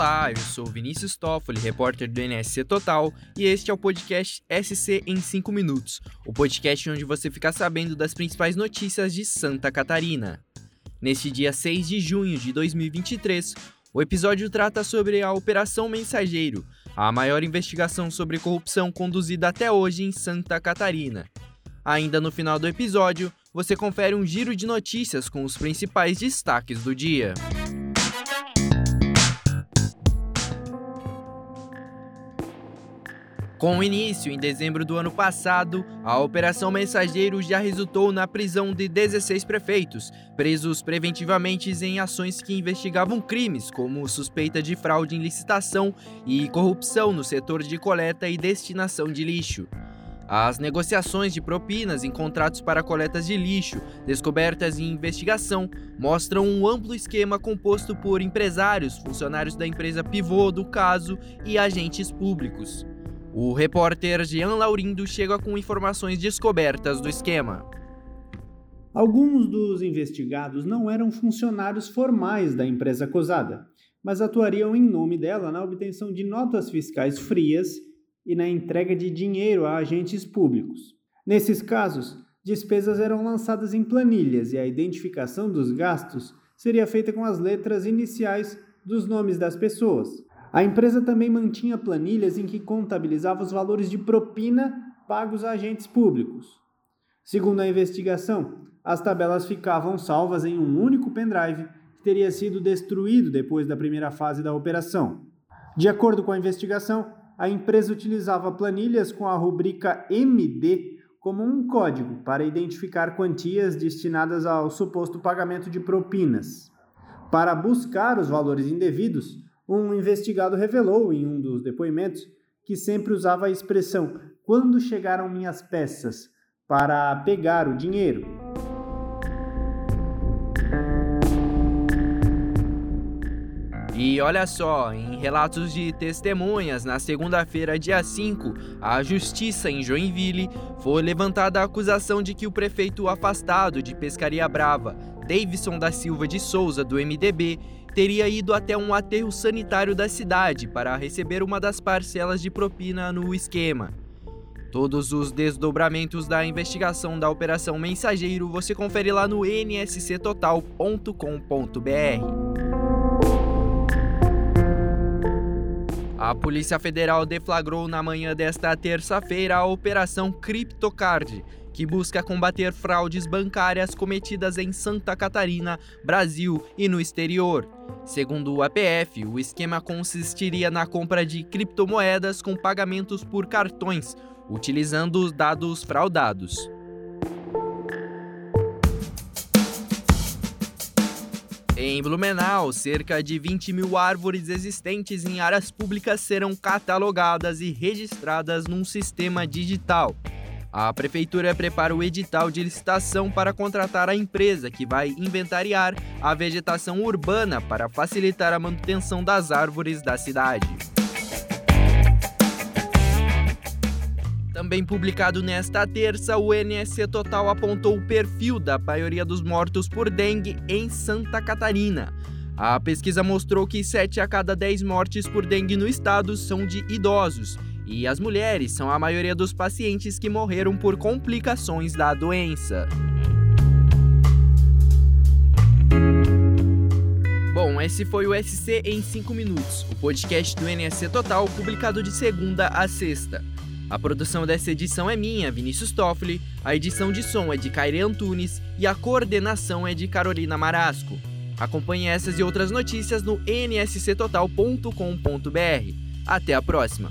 Olá, eu sou Vinícius Toffoli, repórter do NSC Total, e este é o podcast SC em 5 minutos, o podcast onde você fica sabendo das principais notícias de Santa Catarina. Neste dia 6 de junho de 2023, o episódio trata sobre a Operação Mensageiro, a maior investigação sobre corrupção conduzida até hoje em Santa Catarina. Ainda no final do episódio, você confere um giro de notícias com os principais destaques do dia. Com início em dezembro do ano passado, a Operação Mensageiro já resultou na prisão de 16 prefeitos, presos preventivamente em ações que investigavam crimes como suspeita de fraude em licitação e corrupção no setor de coleta e destinação de lixo. As negociações de propinas em contratos para coletas de lixo, descobertas e investigação, mostram um amplo esquema composto por empresários, funcionários da empresa pivô do caso e agentes públicos. O repórter Jean Laurindo chega com informações descobertas do esquema. Alguns dos investigados não eram funcionários formais da empresa acusada, mas atuariam em nome dela na obtenção de notas fiscais frias e na entrega de dinheiro a agentes públicos. Nesses casos, despesas eram lançadas em planilhas e a identificação dos gastos seria feita com as letras iniciais dos nomes das pessoas, a empresa também mantinha planilhas em que contabilizava os valores de propina pagos a agentes públicos. Segundo a investigação, as tabelas ficavam salvas em um único pendrive que teria sido destruído depois da primeira fase da operação. De acordo com a investigação, a empresa utilizava planilhas com a rubrica MD como um código para identificar quantias destinadas ao suposto pagamento de propinas. Para buscar os valores indevidos, um investigado revelou em um dos depoimentos que sempre usava a expressão quando chegaram minhas peças para pegar o dinheiro. E olha só, em relatos de testemunhas, na segunda-feira, dia 5, a justiça em Joinville foi levantada a acusação de que o prefeito afastado de Pescaria Brava, Davidson da Silva de Souza, do MDB, teria ido até um aterro sanitário da cidade para receber uma das parcelas de propina no esquema. Todos os desdobramentos da investigação da Operação Mensageiro você confere lá no nsctotal.com.br. A Polícia Federal deflagrou na manhã desta terça-feira a Operação CryptoCard, que busca combater fraudes bancárias cometidas em Santa Catarina, Brasil e no exterior. Segundo o APF, o esquema consistiria na compra de criptomoedas com pagamentos por cartões, utilizando os dados fraudados. Em Blumenau, cerca de 20 mil árvores existentes em áreas públicas serão catalogadas e registradas num sistema digital. A prefeitura prepara o edital de licitação para contratar a empresa que vai inventariar a vegetação urbana para facilitar a manutenção das árvores da cidade. Também publicado nesta terça, o NSC Total apontou o perfil da maioria dos mortos por dengue em Santa Catarina. A pesquisa mostrou que 7 a cada 10 mortes por dengue no estado são de idosos e as mulheres são a maioria dos pacientes que morreram por complicações da doença. Bom, esse foi o SC em 5 minutos, o podcast do NSC Total, publicado de segunda a sexta. A produção dessa edição é minha, Vinícius Toffoli, a edição de som é de Kaire Antunes e a coordenação é de Carolina Marasco. Acompanhe essas e outras notícias no nsctotal.com.br. Até a próxima!